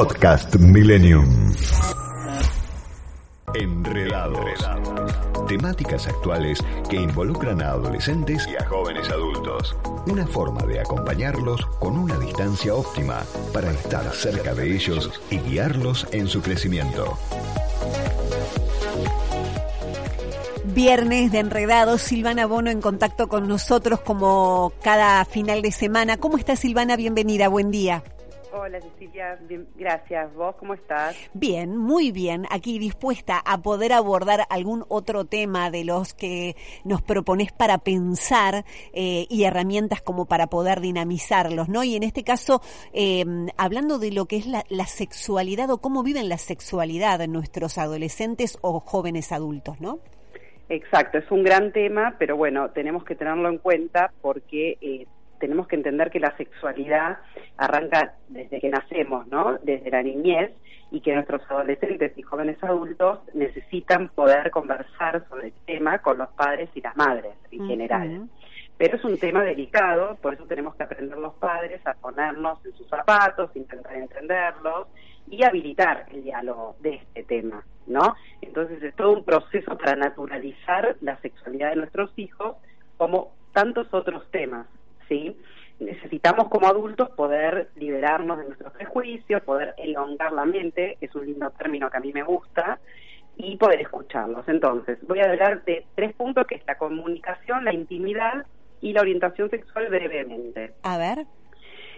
Podcast Millennium. Enredados. Temáticas actuales que involucran a adolescentes y a jóvenes adultos. Una forma de acompañarlos con una distancia óptima para estar cerca de ellos y guiarlos en su crecimiento. Viernes de Enredados, Silvana Bono en contacto con nosotros como cada final de semana. ¿Cómo está Silvana? Bienvenida, buen día. Hola Cecilia, gracias. ¿Vos cómo estás? Bien, muy bien. Aquí dispuesta a poder abordar algún otro tema de los que nos propones para pensar eh, y herramientas como para poder dinamizarlos, ¿no? Y en este caso, eh, hablando de lo que es la, la, sexualidad o cómo viven la sexualidad nuestros adolescentes o jóvenes adultos, ¿no? Exacto, es un gran tema, pero bueno, tenemos que tenerlo en cuenta porque eh, tenemos que entender que la sexualidad arranca desde que nacemos, ¿no? Desde la niñez y que nuestros adolescentes y jóvenes adultos necesitan poder conversar sobre el tema con los padres y las madres en general. Pero es un tema delicado, por eso tenemos que aprender los padres a ponernos en sus zapatos, intentar entenderlos y habilitar el diálogo de este tema, ¿no? Entonces es todo un proceso para naturalizar la sexualidad de nuestros hijos como tantos otros temas, ¿sí? Necesitamos como adultos poder liberarnos de nuestros prejuicios, poder elongar la mente, es un lindo término que a mí me gusta, y poder escucharlos. Entonces, voy a hablar de tres puntos que es la comunicación, la intimidad y la orientación sexual brevemente. A ver.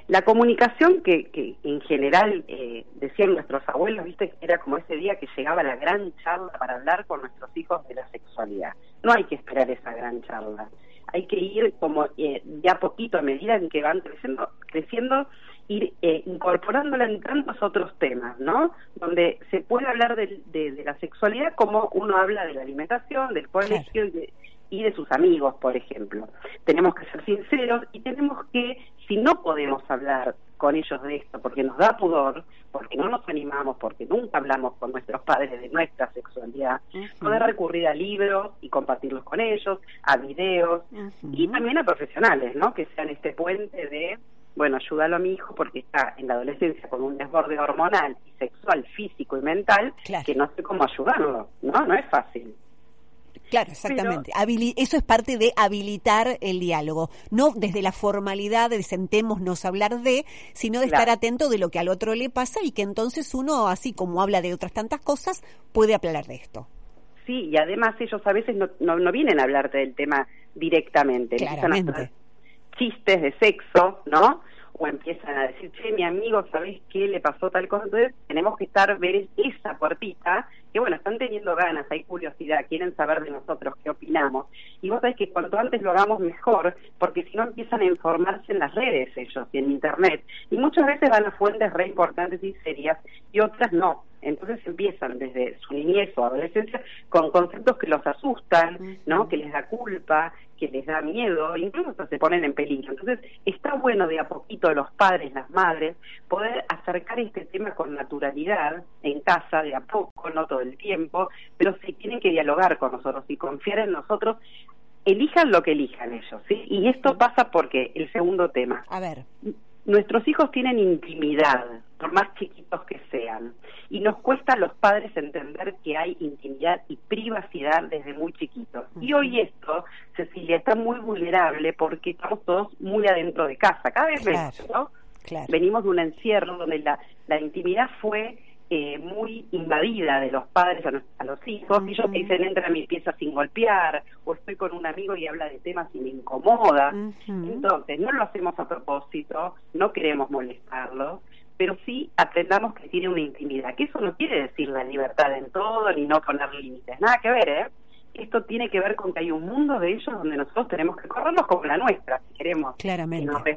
La comunicación que, que en general eh, decían nuestros abuelos, viste, que era como ese día que llegaba la gran charla para hablar con nuestros hijos de la sexualidad. No hay que esperar esa gran charla. Hay que ir como eh, de a poquito, a medida en que van creciendo, creciendo ir eh, incorporándola en tantos otros temas, ¿no? Donde se puede hablar de, de, de, la sexualidad como uno habla de la alimentación, del colegio y de, y de sus amigos, por ejemplo. Tenemos que ser sinceros y tenemos que, si no podemos hablar con ellos de esto, porque nos da pudor, porque no nos animamos, porque nunca hablamos con nuestros padres de nuestra sexualidad, uh -huh. poder recurrir a libros y compartirlos con ellos, a videos uh -huh. y también a profesionales, ¿no? Que sean este puente de bueno, ayúdalo a mi hijo porque está en la adolescencia con un desborde hormonal y sexual, físico y mental, claro. que no sé cómo ayudarlo, ¿no? No es fácil. Claro, exactamente. Pero, Eso es parte de habilitar el diálogo. No desde la formalidad de sentémonos a hablar de, sino de claro. estar atento de lo que al otro le pasa y que entonces uno, así como habla de otras tantas cosas, puede hablar de esto. Sí, y además ellos a veces no, no, no vienen a hablarte del tema directamente. Claramente. Chistes de sexo, ¿no? O empiezan a decir, che, mi amigo, ¿sabés qué le pasó tal cosa? Entonces tenemos que estar, ver esa puertita, que bueno, están teniendo ganas, hay curiosidad, quieren saber de nosotros qué opinamos. Y vos sabés que cuanto antes lo hagamos mejor, porque si no empiezan a informarse en las redes ellos y en Internet. Y muchas veces van a fuentes re importantes y serias y otras no. Entonces empiezan desde su niñez o adolescencia con conceptos que los asustan, ¿no? Que les da culpa, que les da miedo, incluso hasta se ponen en peligro. Entonces está bueno de a poquito los padres, las madres, poder acercar este tema con naturalidad en casa, de a poco, no todo el tiempo, pero si tienen que dialogar con nosotros y confiar en nosotros elijan lo que elijan ellos, ¿sí? Y esto pasa porque el segundo tema. A ver. Nuestros hijos tienen intimidad, por más chiquitos que sean, y nos cuesta a los padres entender que hay intimidad y privacidad desde muy chiquitos. Y hoy esto, Cecilia, está muy vulnerable porque estamos todos muy adentro de casa, cada vez claro, menos, ¿no? Claro. Venimos de un encierro donde la, la intimidad fue eh, muy invadida de los padres a, los, a los hijos, uh -huh. ellos dicen entra a mi pieza sin golpear, o estoy con un amigo y habla de temas y me incomoda. Uh -huh. Entonces, no lo hacemos a propósito, no queremos molestarlo, pero sí aprendamos que tiene una intimidad, que eso no quiere decir la libertad en todo ni no poner límites, nada que ver, ¿eh? Esto tiene que ver con que hay un mundo de ellos donde nosotros tenemos que corrernos como la nuestra, si queremos. Claramente. Que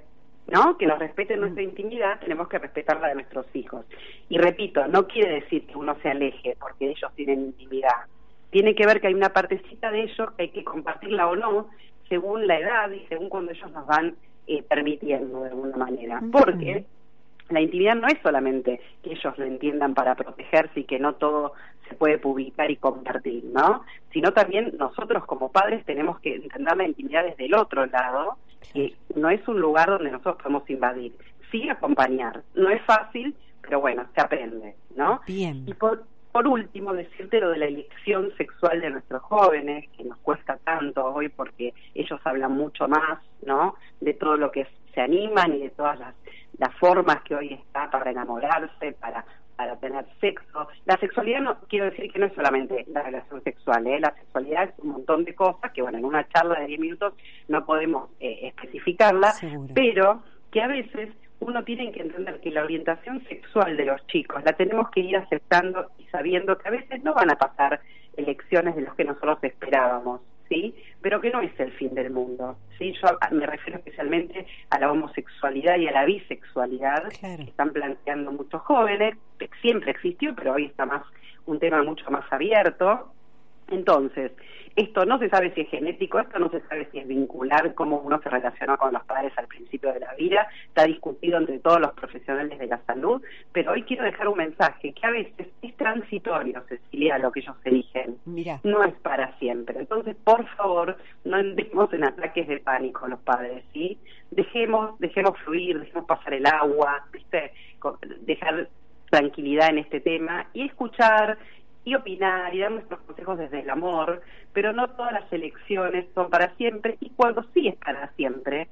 nos ¿no? Que nos respeten nuestra intimidad, tenemos que respetar la de nuestros hijos. Y repito, no quiere decir que uno se aleje porque ellos tienen intimidad. Tiene que ver que hay una partecita de ellos que hay que compartirla o no, según la edad y según cuando ellos nos van eh, permitiendo de alguna manera. Porque la intimidad no es solamente que ellos lo entiendan para protegerse y que no todo se puede publicar y compartir, ¿no? Sino también nosotros como padres tenemos que entender la intimidad desde el otro lado, que no es un lugar donde nosotros podemos invadir, sí acompañar. No es fácil, pero bueno, se aprende, ¿no? Bien. Y por, por último, decirte lo de la elección sexual de nuestros jóvenes, que nos cuesta tanto hoy porque ellos hablan mucho más, ¿no? De todo lo que se animan y de todas las, las formas que hoy está para enamorarse, para para tener sexo. La sexualidad no quiero decir que no es solamente la relación sexual, ¿eh? la sexualidad es un montón de cosas que, bueno, en una charla de 10 minutos no podemos eh, especificarla, pero que a veces uno tiene que entender que la orientación sexual de los chicos la tenemos que ir aceptando y sabiendo que a veces no van a pasar elecciones de los que nosotros esperábamos. ¿Sí? Pero que no es el fin del mundo, ¿sí? Yo me refiero especialmente a la homosexualidad y a la bisexualidad que están planteando muchos jóvenes, siempre existió, pero hoy está más un tema mucho más abierto. Entonces, esto no se sabe si es genético, esto no se sabe si es vincular, cómo uno se relaciona con los padres al principio de la vida, está discutido entre todos los profesionales de la salud, pero hoy quiero dejar un mensaje que a veces es transitorio, Cecilia, lo que ellos eligen, Mira. no es para siempre. Entonces, por favor, no entremos en ataques de pánico los padres, ¿sí? Dejemos, dejemos fluir, dejemos pasar el agua, ¿viste? Dejar tranquilidad en este tema y escuchar y opinar y dar nuestros consejos desde el amor, pero no todas las elecciones son para siempre y cuando sí es para siempre,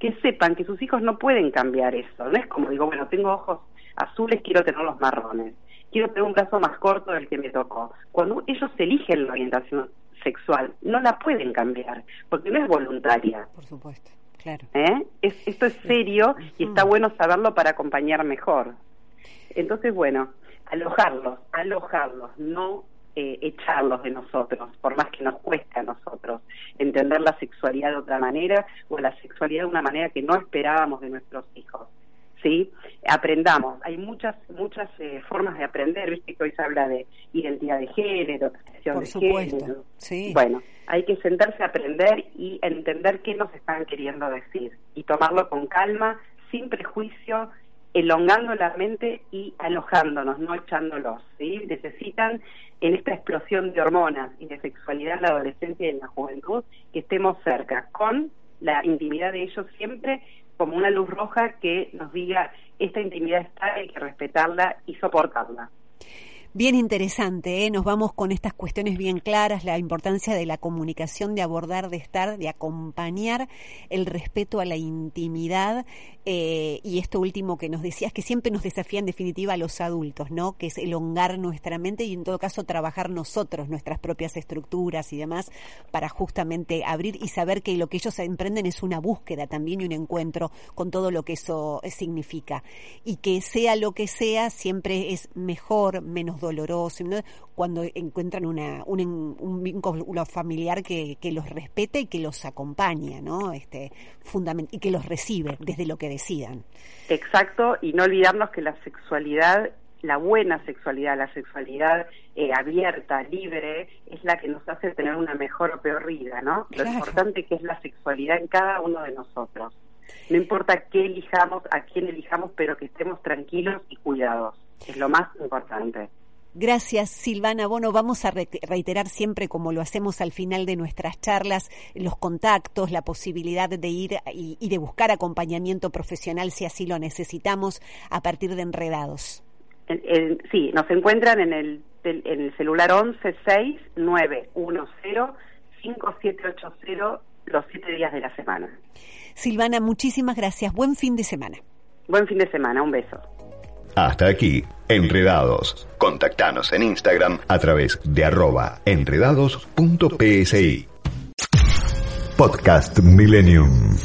que sepan que sus hijos no pueden cambiar eso. No es como digo, bueno, tengo ojos azules, quiero tener los marrones, quiero tener un brazo más corto del que me tocó. Cuando ellos eligen la orientación sexual, no la pueden cambiar, porque no es voluntaria. Por supuesto, claro. ¿Eh? esto es serio y está bueno saberlo para acompañar mejor. Entonces, bueno, alojarlos, alojarlos, no eh, echarlos de nosotros, por más que nos cueste a nosotros entender la sexualidad de otra manera o la sexualidad de una manera que no esperábamos de nuestros hijos. ¿sí? Aprendamos. Hay muchas muchas eh, formas de aprender, viste que hoy se habla de identidad de género, expresión Por de supuesto, género. Sí. Bueno, hay que sentarse a aprender y entender qué nos están queriendo decir y tomarlo con calma, sin prejuicio elongando la mente y alojándonos, no echándolos. ¿sí? Necesitan en esta explosión de hormonas y de sexualidad en la adolescencia y en la juventud que estemos cerca, con la intimidad de ellos siempre como una luz roja que nos diga esta intimidad está, hay que respetarla y soportarla. Bien interesante, ¿eh? nos vamos con estas cuestiones bien claras, la importancia de la comunicación, de abordar, de estar, de acompañar el respeto a la intimidad eh, y esto último que nos decías, que siempre nos desafía en definitiva a los adultos, ¿no? Que es elongar nuestra mente y en todo caso trabajar nosotros, nuestras propias estructuras y demás, para justamente abrir y saber que lo que ellos emprenden es una búsqueda también y un encuentro con todo lo que eso significa. Y que sea lo que sea, siempre es mejor, menos cuando encuentran una, un, un vínculo familiar que, que, los respete y que los acompaña, ¿no? Este, fundament y que los recibe desde lo que decidan. Exacto, y no olvidarnos que la sexualidad la buena sexualidad, la sexualidad eh, abierta, libre, es la que nos hace tener una mejor o peor vida, ¿no? Lo importante que es la sexualidad en cada uno de nosotros. No importa qué elijamos, a quién elijamos, pero que estemos tranquilos y cuidados. Es lo más importante. Gracias, Silvana Bono. Vamos a reiterar siempre, como lo hacemos al final de nuestras charlas, los contactos, la posibilidad de ir y, de buscar acompañamiento profesional si así lo necesitamos a partir de enredados. sí, nos encuentran en el, en el celular 11 6 5780 los siete días de la semana. Silvana, muchísimas gracias. Buen fin de semana. Buen fin de semana. Un beso. Hasta aquí, Enredados. Contactanos en Instagram a través de arroba enredados.psi. Podcast Millennium.